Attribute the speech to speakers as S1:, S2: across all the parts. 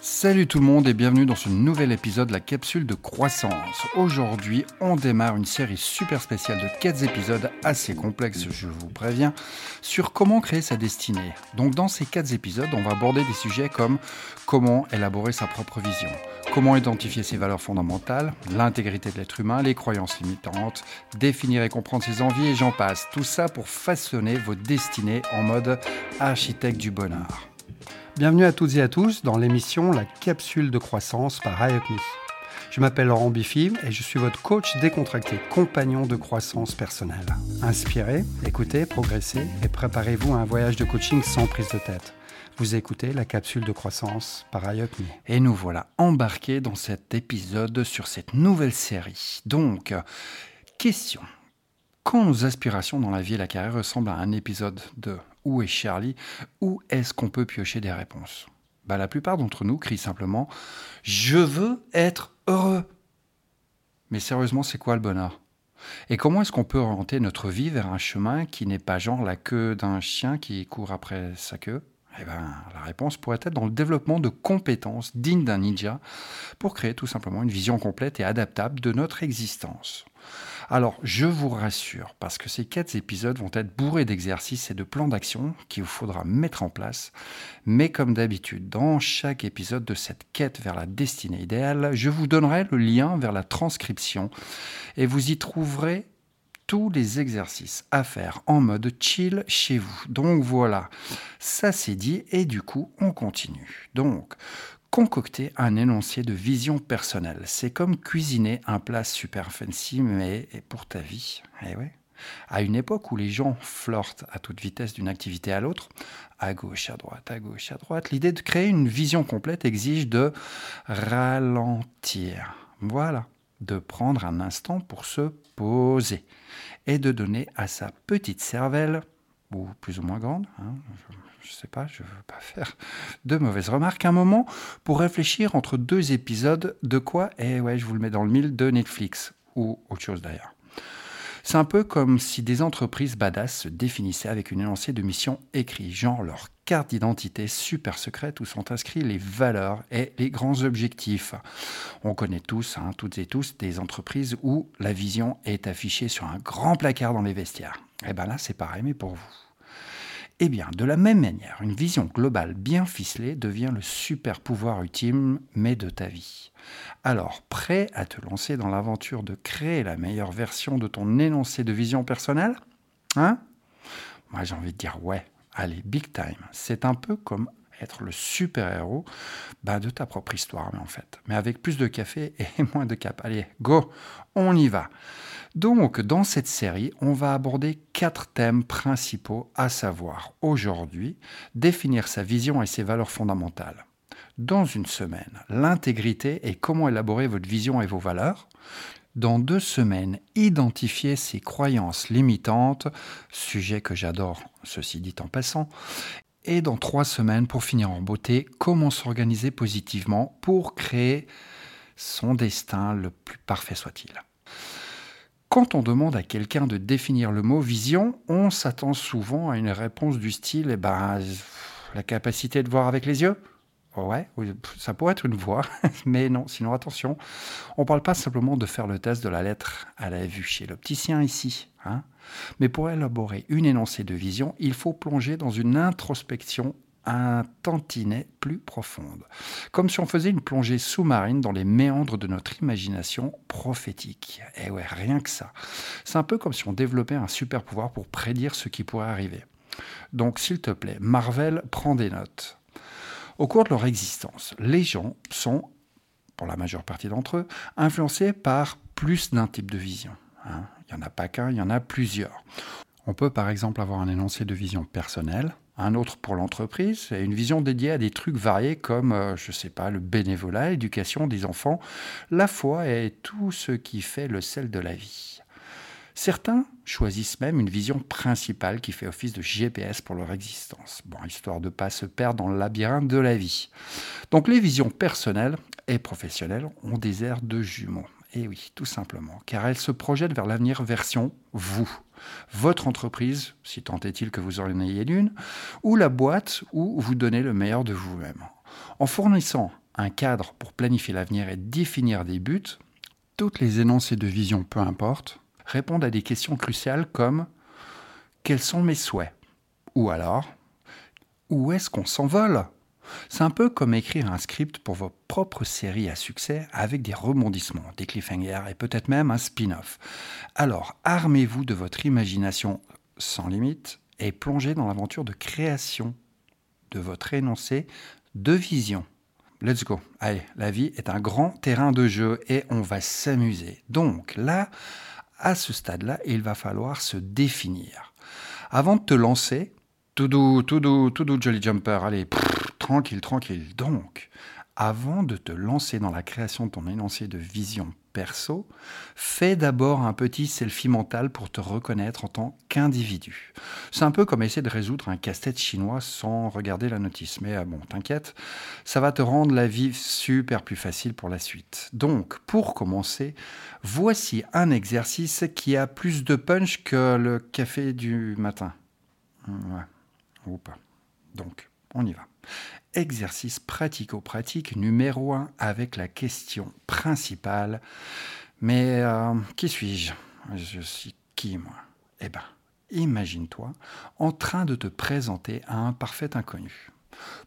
S1: Salut tout le monde et bienvenue dans ce nouvel épisode de la capsule de croissance. Aujourd'hui, on démarre une série super spéciale de 4 épisodes assez complexes, je vous préviens, sur comment créer sa destinée. Donc dans ces 4 épisodes, on va aborder des sujets comme comment élaborer sa propre vision, comment identifier ses valeurs fondamentales, l'intégrité de l'être humain, les croyances limitantes, définir et comprendre ses envies et j'en passe. Tout ça pour façonner votre destinée en mode architecte du bonheur.
S2: Bienvenue à toutes et à tous dans l'émission La capsule de croissance par IUPME. Je m'appelle Laurent Biffy et je suis votre coach décontracté, compagnon de croissance personnelle. Inspirez, écoutez, progressez et préparez-vous à un voyage de coaching sans prise de tête. Vous écoutez la capsule de croissance par IUPME.
S1: Et nous voilà embarqués dans cet épisode sur cette nouvelle série. Donc, question. Quand nos aspirations dans la vie et la carrière ressemblent à un épisode de Où est Charlie? Où est-ce qu'on peut piocher des réponses? Bah, La plupart d'entre nous crient simplement Je veux être heureux. Mais sérieusement, c'est quoi le bonheur? Et comment est-ce qu'on peut orienter notre vie vers un chemin qui n'est pas genre la queue d'un chien qui court après sa queue? Eh ben, la réponse pourrait être dans le développement de compétences dignes d'un ninja pour créer tout simplement une vision complète et adaptable de notre existence. Alors, je vous rassure, parce que ces quatre épisodes vont être bourrés d'exercices et de plans d'action qu'il vous faudra mettre en place. Mais comme d'habitude, dans chaque épisode de cette quête vers la destinée idéale, je vous donnerai le lien vers la transcription et vous y trouverez tous les exercices à faire en mode chill chez vous. Donc voilà, ça c'est dit et du coup on continue. Donc concocter un énoncé de vision personnelle. C'est comme cuisiner un plat super fancy, mais pour ta vie. Eh ouais. À une époque où les gens flirtent à toute vitesse d'une activité à l'autre, à gauche, à droite, à gauche, à droite, l'idée de créer une vision complète exige de ralentir. Voilà, de prendre un instant pour se poser et de donner à sa petite cervelle, ou plus ou moins grande, hein, je sais pas, je veux pas faire de mauvaises remarques, un moment pour réfléchir entre deux épisodes de quoi Eh ouais, je vous le mets dans le mille de Netflix ou autre chose d'ailleurs. C'est un peu comme si des entreprises badass se définissaient avec une énoncée de mission écrit, genre leur carte d'identité super secrète où sont inscrits les valeurs et les grands objectifs. On connaît tous, hein, toutes et tous, des entreprises où la vision est affichée sur un grand placard dans les vestiaires. Et eh bien là, c'est pareil, mais pour vous. Eh bien, de la même manière, une vision globale bien ficelée devient le super pouvoir ultime, mais de ta vie. Alors, prêt à te lancer dans l'aventure de créer la meilleure version de ton énoncé de vision personnelle? Hein? Moi, j'ai envie de dire ouais, allez, big time. C'est un peu comme être le super-héros bah, de ta propre histoire, mais en fait. Mais avec plus de café et moins de cap. Allez, go, on y va. Donc, dans cette série, on va aborder quatre thèmes principaux, à savoir aujourd'hui, définir sa vision et ses valeurs fondamentales. Dans une semaine, l'intégrité et comment élaborer votre vision et vos valeurs. Dans deux semaines, identifier ses croyances limitantes, sujet que j'adore, ceci dit en passant. Et dans trois semaines, pour finir en beauté, comment s'organiser positivement pour créer son destin le plus parfait soit-il. Quand on demande à quelqu'un de définir le mot vision, on s'attend souvent à une réponse du style eh ben, la capacité de voir avec les yeux. Ouais, ça pourrait être une voix, mais non, sinon attention, on ne parle pas simplement de faire le test de la lettre à la vue chez l'opticien ici. Hein. Mais pour élaborer une énoncée de vision, il faut plonger dans une introspection un tantinet plus profonde, comme si on faisait une plongée sous-marine dans les méandres de notre imagination prophétique. Eh ouais, rien que ça. C'est un peu comme si on développait un super pouvoir pour prédire ce qui pourrait arriver. Donc, s'il te plaît, Marvel prend des notes. Au cours de leur existence, les gens sont, pour la majeure partie d'entre eux, influencés par plus d'un type de vision. Hein. Il n'y en a pas qu'un, il y en a plusieurs. On peut par exemple avoir un énoncé de vision personnelle, un autre pour l'entreprise, et une vision dédiée à des trucs variés comme, euh, je ne sais pas, le bénévolat, l'éducation des enfants, la foi et tout ce qui fait le sel de la vie. Certains choisissent même une vision principale qui fait office de GPS pour leur existence, bon, histoire de ne pas se perdre dans le labyrinthe de la vie. Donc les visions personnelles et professionnelles ont des airs de jumeaux. Et eh oui, tout simplement, car elles se projettent vers l'avenir version vous votre entreprise, si tant est-il que vous en ayez une, ou la boîte où vous donnez le meilleur de vous-même. En fournissant un cadre pour planifier l'avenir et définir des buts, toutes les énoncés de vision, peu importe, répondent à des questions cruciales comme quels sont mes souhaits? Ou alors, où est-ce qu'on s'envole? C'est un peu comme écrire un script pour vos propres séries à succès avec des rebondissements, des cliffhangers et peut-être même un spin-off. Alors, armez-vous de votre imagination sans limite et plongez dans l'aventure de création de votre énoncé de vision. Let's go. Allez, la vie est un grand terrain de jeu et on va s'amuser. Donc là, à ce stade-là, il va falloir se définir. Avant de te lancer, tout doux, tout doux, tout doux, Jolly Jumper, allez, tranquille, tranquille. Donc, avant de te lancer dans la création de ton énoncé de vision perso, fais d'abord un petit selfie mental pour te reconnaître en tant qu'individu. C'est un peu comme essayer de résoudre un casse-tête chinois sans regarder la notice. Mais euh, bon, t'inquiète, ça va te rendre la vie super plus facile pour la suite. Donc, pour commencer, voici un exercice qui a plus de punch que le café du matin. Ouais, ou pas. Donc, on y va. Exercice pratico-pratique numéro 1 avec la question principale. Mais euh, qui suis-je? Je suis qui, moi? Eh bien, imagine-toi en train de te présenter à un parfait inconnu.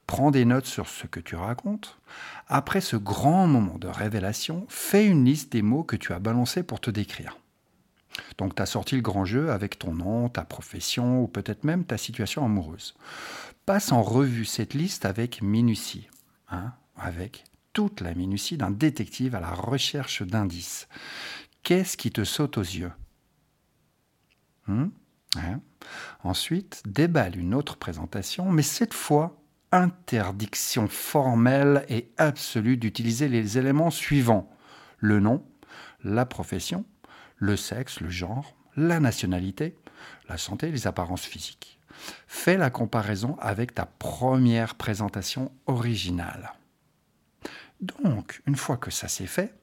S1: Prends des notes sur ce que tu racontes. Après ce grand moment de révélation, fais une liste des mots que tu as balancés pour te décrire. Donc tu as sorti le grand jeu avec ton nom, ta profession ou peut-être même ta situation amoureuse. Passe en revue cette liste avec minutie, hein, avec toute la minutie d'un détective à la recherche d'indices. Qu'est-ce qui te saute aux yeux? Hmm? hein? Ensuite, déballe une autre présentation, mais cette fois, interdiction formelle et absolue d'utiliser les éléments suivants. Le nom, la profession, le sexe, le genre, la nationalité, la santé, les apparences physiques. Fais la comparaison avec ta première présentation originale. Donc, une fois que ça s'est fait,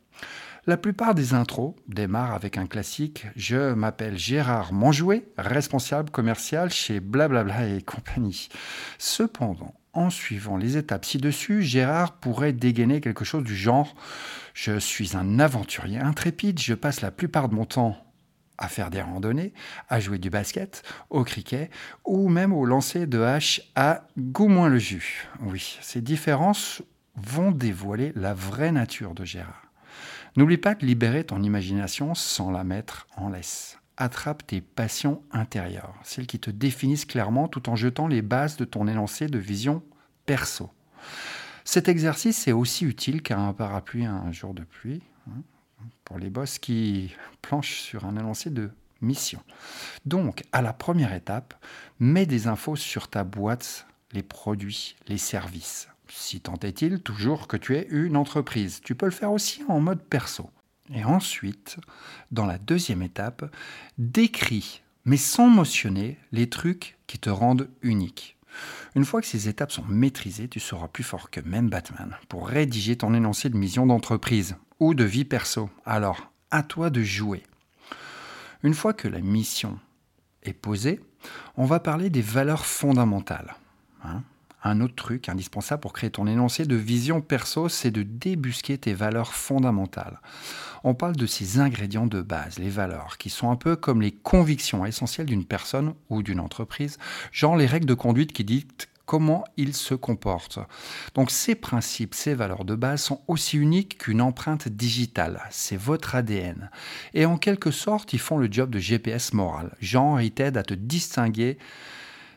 S1: la plupart des intros démarrent avec un classique Je m'appelle Gérard Monjouet, responsable commercial chez Blablabla et compagnie. Cependant, en suivant les étapes ci-dessus, Gérard pourrait dégainer quelque chose du genre Je suis un aventurier intrépide, je passe la plupart de mon temps à faire des randonnées, à jouer du basket, au cricket ou même au lancer de hache à moins le jus. Oui, ces différences vont dévoiler la vraie nature de Gérard. N'oublie pas de libérer ton imagination sans la mettre en laisse. Attrape tes passions intérieures, celles qui te définissent clairement tout en jetant les bases de ton énoncé de vision perso. Cet exercice est aussi utile qu'un parapluie un jour de pluie. Hein pour les boss qui planchent sur un énoncé de mission. Donc, à la première étape, mets des infos sur ta boîte, les produits, les services. Si tant est-il, toujours que tu es une entreprise. Tu peux le faire aussi en mode perso. Et ensuite, dans la deuxième étape, décris, mais sans motionner, les trucs qui te rendent unique. Une fois que ces étapes sont maîtrisées, tu seras plus fort que même Batman pour rédiger ton énoncé de mission d'entreprise ou de vie perso. Alors, à toi de jouer. Une fois que la mission est posée, on va parler des valeurs fondamentales. Hein. Un autre truc indispensable pour créer ton énoncé de vision perso, c'est de débusquer tes valeurs fondamentales. On parle de ces ingrédients de base, les valeurs, qui sont un peu comme les convictions essentielles d'une personne ou d'une entreprise, genre les règles de conduite qui dictent comment ils se comportent. Donc ces principes, ces valeurs de base sont aussi uniques qu'une empreinte digitale. C'est votre ADN. Et en quelque sorte, ils font le job de GPS moral. Genre, ils t'aident à te distinguer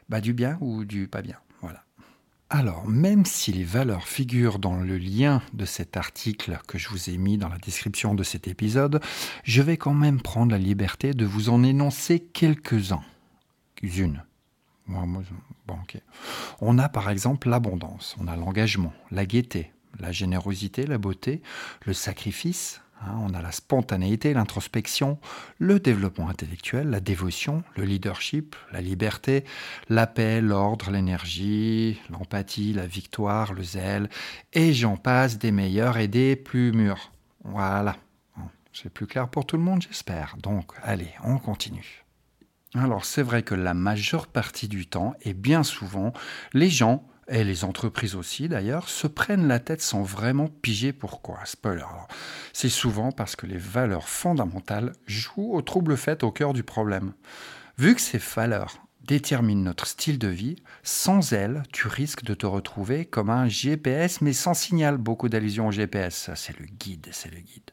S1: bah, du bien ou du pas bien. Alors, même si les valeurs figurent dans le lien de cet article que je vous ai mis dans la description de cet épisode, je vais quand même prendre la liberté de vous en énoncer quelques-uns. On a par exemple l'abondance, on a l'engagement, la gaieté, la générosité, la beauté, le sacrifice, on a la spontanéité, l'introspection, le développement intellectuel, la dévotion, le leadership, la liberté, la paix, l'ordre, l'énergie, l'empathie, la victoire, le zèle, et j'en passe des meilleurs et des plus mûrs. Voilà. C'est plus clair pour tout le monde, j'espère. Donc, allez, on continue. Alors c'est vrai que la majeure partie du temps, et bien souvent, les gens et les entreprises aussi d'ailleurs, se prennent la tête sans vraiment piger pourquoi. Spoiler. C'est souvent parce que les valeurs fondamentales jouent au trouble fait au cœur du problème. Vu que ces valeurs déterminent notre style de vie, sans elles, tu risques de te retrouver comme un GPS mais sans signal. Beaucoup d'allusions au GPS, c'est le guide, c'est le guide.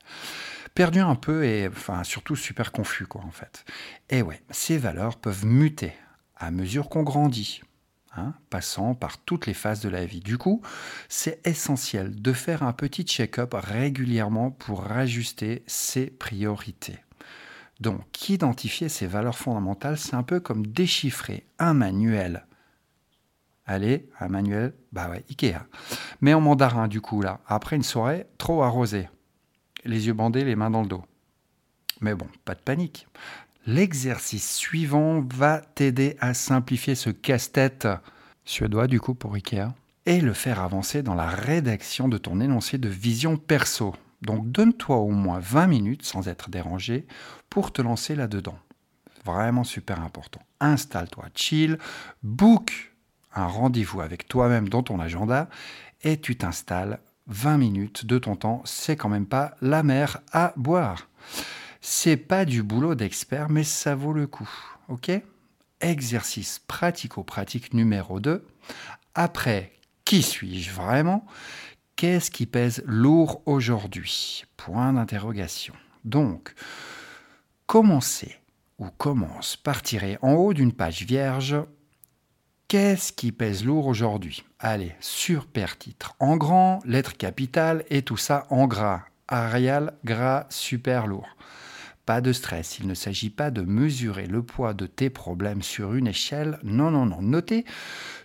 S1: Perdu un peu et surtout super confus quoi en fait. Et ouais, ces valeurs peuvent muter à mesure qu'on grandit. Hein, passant par toutes les phases de la vie. Du coup, c'est essentiel de faire un petit check-up régulièrement pour ajuster ses priorités. Donc, identifier ces valeurs fondamentales, c'est un peu comme déchiffrer un manuel. Allez, un manuel, bah ouais, Ikea. Mais en mandarin, du coup, là, après une soirée trop arrosée. Les yeux bandés, les mains dans le dos. Mais bon, pas de panique. L'exercice suivant va t'aider à simplifier ce casse-tête suédois du coup pour Ikea et le faire avancer dans la rédaction de ton énoncé de vision perso. Donc donne-toi au moins 20 minutes sans être dérangé pour te lancer là-dedans. Vraiment super important. Installe-toi, chill, book un rendez-vous avec toi-même dans ton agenda et tu t'installes 20 minutes de ton temps. C'est quand même pas la mer à boire. C'est pas du boulot d'expert, mais ça vaut le coup. OK? Exercice pratico-pratique numéro 2. Après, qui suis-je vraiment? Qu'est-ce qui pèse lourd aujourd'hui? Point d'interrogation. Donc, commencez ou commence par tirer en haut d'une page vierge Qu'est-ce qui pèse lourd aujourd'hui? Allez, sur titre en grand, lettre capitale et tout ça en gras. Arial, gras, super lourd. Pas de stress, il ne s'agit pas de mesurer le poids de tes problèmes sur une échelle. Non, non, non. Notez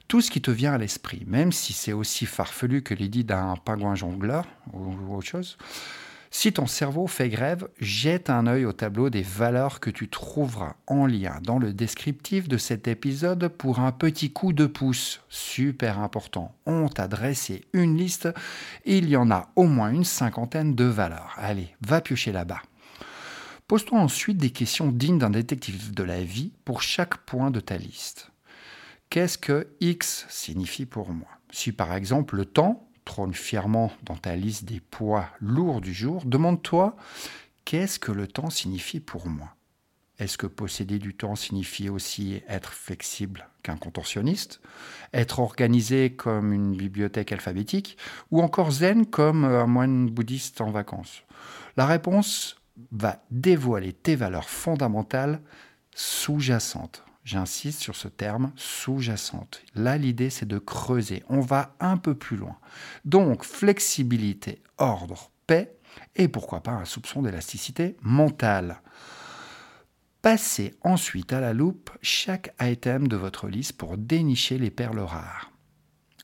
S1: tout ce qui te vient à l'esprit, même si c'est aussi farfelu que l'idée d'un pingouin jongleur ou autre chose. Si ton cerveau fait grève, jette un œil au tableau des valeurs que tu trouveras en lien dans le descriptif de cet épisode pour un petit coup de pouce. Super important. On t'a dressé une liste. Il y en a au moins une cinquantaine de valeurs. Allez, va piocher là-bas. Pose-toi ensuite des questions dignes d'un détective de la vie pour chaque point de ta liste. Qu'est-ce que X signifie pour moi? Si par exemple le temps trône fièrement dans ta liste des poids lourds du jour, demande-toi qu'est-ce que le temps signifie pour moi? Est-ce que posséder du temps signifie aussi être flexible qu'un contorsionniste? Être organisé comme une bibliothèque alphabétique? Ou encore zen comme un moine bouddhiste en vacances? La réponse va dévoiler tes valeurs fondamentales sous-jacentes. J'insiste sur ce terme sous-jacente. Là, l'idée, c'est de creuser. On va un peu plus loin. Donc, flexibilité, ordre, paix, et pourquoi pas un soupçon d'élasticité mentale. Passez ensuite à la loupe chaque item de votre liste pour dénicher les perles rares.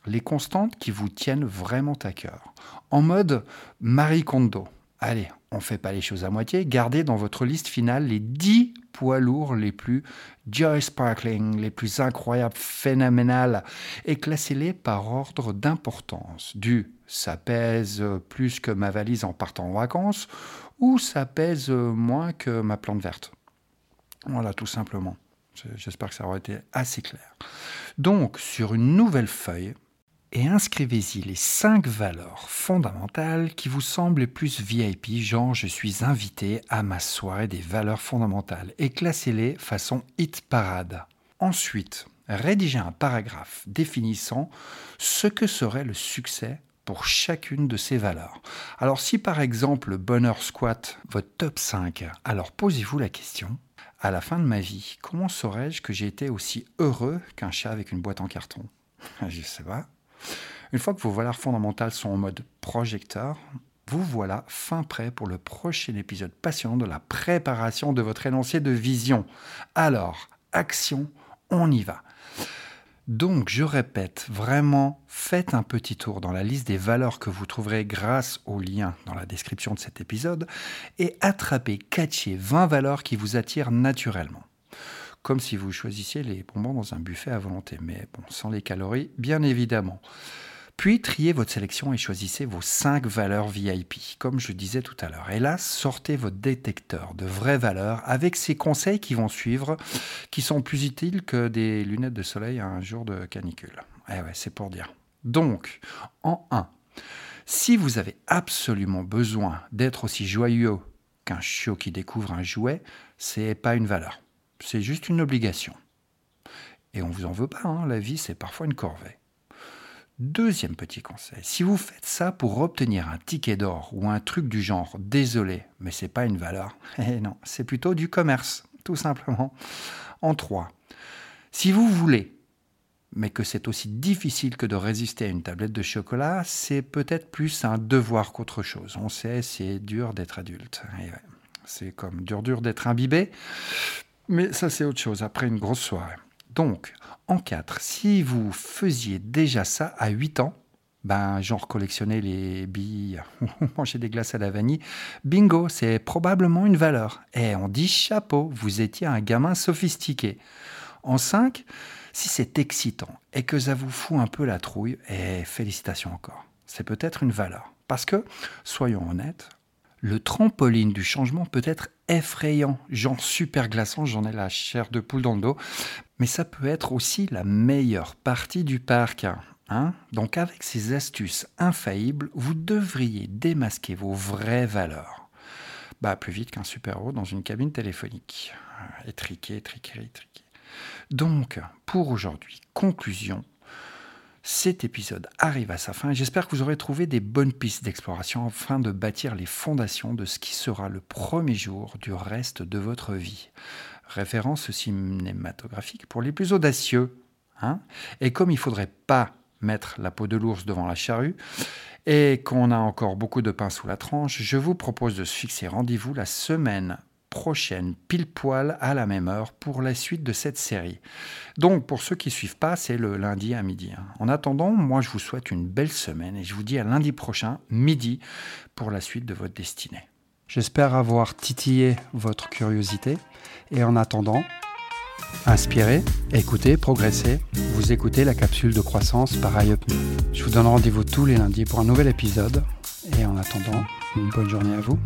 S1: Les constantes qui vous tiennent vraiment à cœur. En mode Marie Kondo. Allez, on ne fait pas les choses à moitié. Gardez dans votre liste finale les 10 poids lourds les plus joy sparkling, les plus incroyables, phénoménales, et classez-les par ordre d'importance. Du ça pèse plus que ma valise en partant en vacances, ou ça pèse moins que ma plante verte. Voilà, tout simplement. J'espère que ça aura été assez clair. Donc, sur une nouvelle feuille, et inscrivez-y les cinq valeurs fondamentales qui vous semblent les plus VIP, genre je suis invité à ma soirée des valeurs fondamentales, et classez-les façon hit parade. Ensuite, rédigez un paragraphe définissant ce que serait le succès pour chacune de ces valeurs. Alors si par exemple le bonheur squat votre top 5, alors posez-vous la question, à la fin de ma vie, comment saurais-je que j'ai été aussi heureux qu'un chat avec une boîte en carton? Je sais pas. Une fois que vos valeurs fondamentales sont en mode projecteur, vous voilà fin prêt pour le prochain épisode passionnant de la préparation de votre énoncé de vision. Alors, action, on y va. Donc, je répète, vraiment, faites un petit tour dans la liste des valeurs que vous trouverez grâce au lien dans la description de cet épisode et attrapez, catchez 20 valeurs qui vous attirent naturellement comme si vous choisissiez les bonbons dans un buffet à volonté, mais bon, sans les calories, bien évidemment. Puis triez votre sélection et choisissez vos 5 valeurs VIP, comme je disais tout à l'heure. Et là, sortez votre détecteur de vraies valeurs avec ces conseils qui vont suivre, qui sont plus utiles que des lunettes de soleil à un jour de canicule. Eh ouais, c'est pour dire. Donc, en 1, si vous avez absolument besoin d'être aussi joyeux qu'un chiot qui découvre un jouet, c'est pas une valeur. C'est juste une obligation. Et on vous en veut pas, hein, la vie c'est parfois une corvée. Deuxième petit conseil, si vous faites ça pour obtenir un ticket d'or ou un truc du genre désolé, mais c'est pas une valeur, eh non, c'est plutôt du commerce, tout simplement. En trois, si vous voulez, mais que c'est aussi difficile que de résister à une tablette de chocolat, c'est peut-être plus un devoir qu'autre chose. On sait, c'est dur d'être adulte. C'est comme dur dur d'être imbibé, mais ça c'est autre chose après une grosse soirée. Donc, en 4, si vous faisiez déjà ça à 8 ans, ben, genre collectionner les billes manger des glaces à la vanille, bingo, c'est probablement une valeur. Et on dit chapeau, vous étiez un gamin sophistiqué. En 5, si c'est excitant et que ça vous fout un peu la trouille, et félicitations encore, c'est peut-être une valeur. Parce que, soyons honnêtes, le trampoline du changement peut être effrayant, genre super glaçant, j'en ai la chair de poule dans le dos, mais ça peut être aussi la meilleure partie du parc. Hein Donc avec ces astuces infaillibles, vous devriez démasquer vos vraies valeurs. Bah, plus vite qu'un super-héros dans une cabine téléphonique. Étriqué, étriqué, étriqué. Donc, pour aujourd'hui, conclusion, cet épisode arrive à sa fin et j'espère que vous aurez trouvé des bonnes pistes d'exploration afin de bâtir les fondations de ce qui sera le premier jour du reste de votre vie. Référence cinématographique pour les plus audacieux. Hein et comme il ne faudrait pas mettre la peau de l'ours devant la charrue, et qu'on a encore beaucoup de pain sous la tranche, je vous propose de se fixer rendez-vous la semaine prochaine, pile poil à la même heure, pour la suite de cette série. Donc, pour ceux qui ne suivent pas, c'est le lundi à midi. Hein. En attendant, moi, je vous souhaite une belle semaine et je vous dis à lundi prochain, midi, pour la suite de votre destinée.
S2: J'espère avoir titillé votre curiosité et en attendant, inspirez, écoutez, progressez. Vous écoutez la capsule de croissance par iUp Je vous donne rendez-vous tous les lundis pour un nouvel épisode et en attendant, une bonne journée à vous.